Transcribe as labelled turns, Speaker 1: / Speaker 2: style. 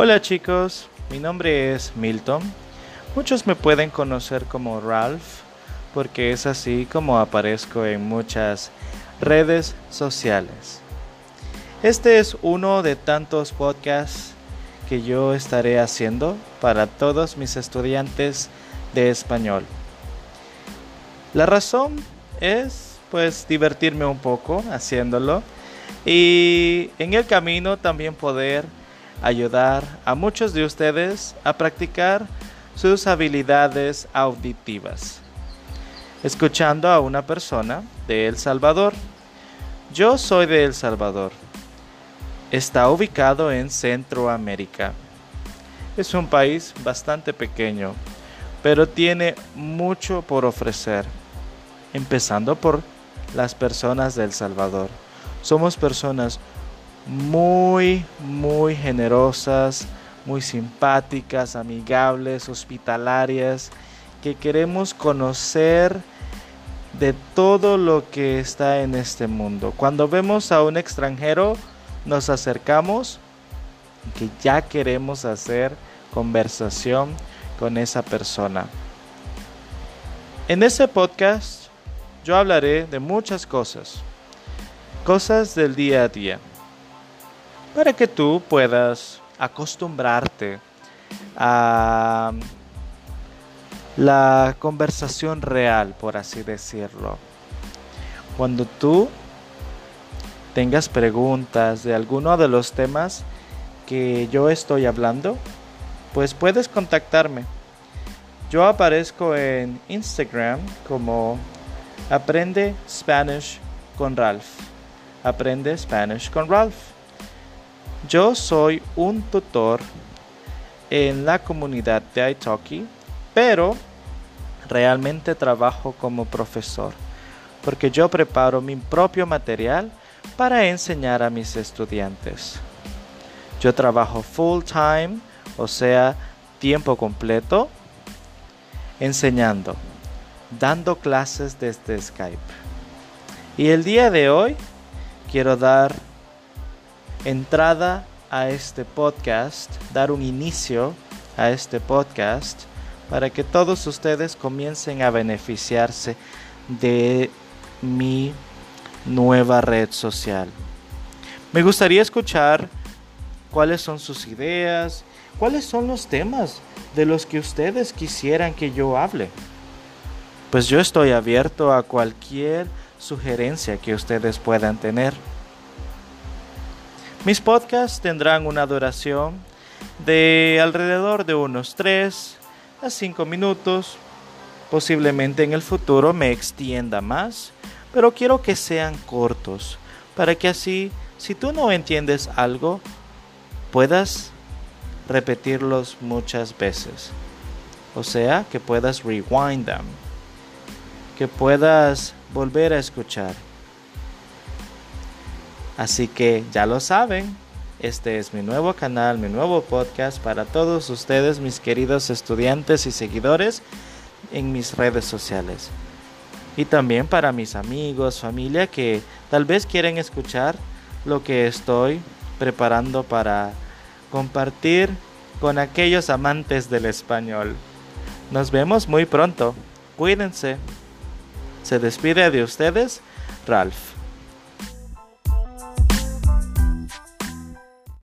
Speaker 1: Hola chicos, mi nombre es Milton. Muchos me pueden conocer como Ralph porque es así como aparezco en muchas redes sociales. Este es uno de tantos podcasts que yo estaré haciendo para todos mis estudiantes de español. La razón es pues divertirme un poco haciéndolo y en el camino también poder ayudar a muchos de ustedes a practicar sus habilidades auditivas. Escuchando a una persona de El Salvador. Yo soy de El Salvador. Está ubicado en Centroamérica. Es un país bastante pequeño, pero tiene mucho por ofrecer, empezando por las personas de El Salvador. Somos personas muy, muy generosas, muy simpáticas, amigables, hospitalarias, que queremos conocer de todo lo que está en este mundo. Cuando vemos a un extranjero, nos acercamos que ya queremos hacer conversación con esa persona. En ese podcast yo hablaré de muchas cosas, cosas del día a día para que tú puedas acostumbrarte a la conversación real, por así decirlo. Cuando tú tengas preguntas de alguno de los temas que yo estoy hablando, pues puedes contactarme. Yo aparezco en Instagram como Aprende Spanish con Ralph. Aprende Spanish con Ralph. Yo soy un tutor en la comunidad de Italki, pero realmente trabajo como profesor, porque yo preparo mi propio material para enseñar a mis estudiantes. Yo trabajo full time, o sea, tiempo completo, enseñando, dando clases desde Skype. Y el día de hoy quiero dar entrada a este podcast, dar un inicio a este podcast para que todos ustedes comiencen a beneficiarse de mi nueva red social. Me gustaría escuchar cuáles son sus ideas, cuáles son los temas de los que ustedes quisieran que yo hable. Pues yo estoy abierto a cualquier sugerencia que ustedes puedan tener. Mis podcasts tendrán una duración de alrededor de unos 3 a 5 minutos. Posiblemente en el futuro me extienda más, pero quiero que sean cortos para que así, si tú no entiendes algo, puedas repetirlos muchas veces. O sea, que puedas rewind them, que puedas volver a escuchar. Así que ya lo saben, este es mi nuevo canal, mi nuevo podcast para todos ustedes, mis queridos estudiantes y seguidores en mis redes sociales. Y también para mis amigos, familia que tal vez quieren escuchar lo que estoy preparando para compartir con aquellos amantes del español. Nos vemos muy pronto. Cuídense. Se despide de ustedes, Ralph.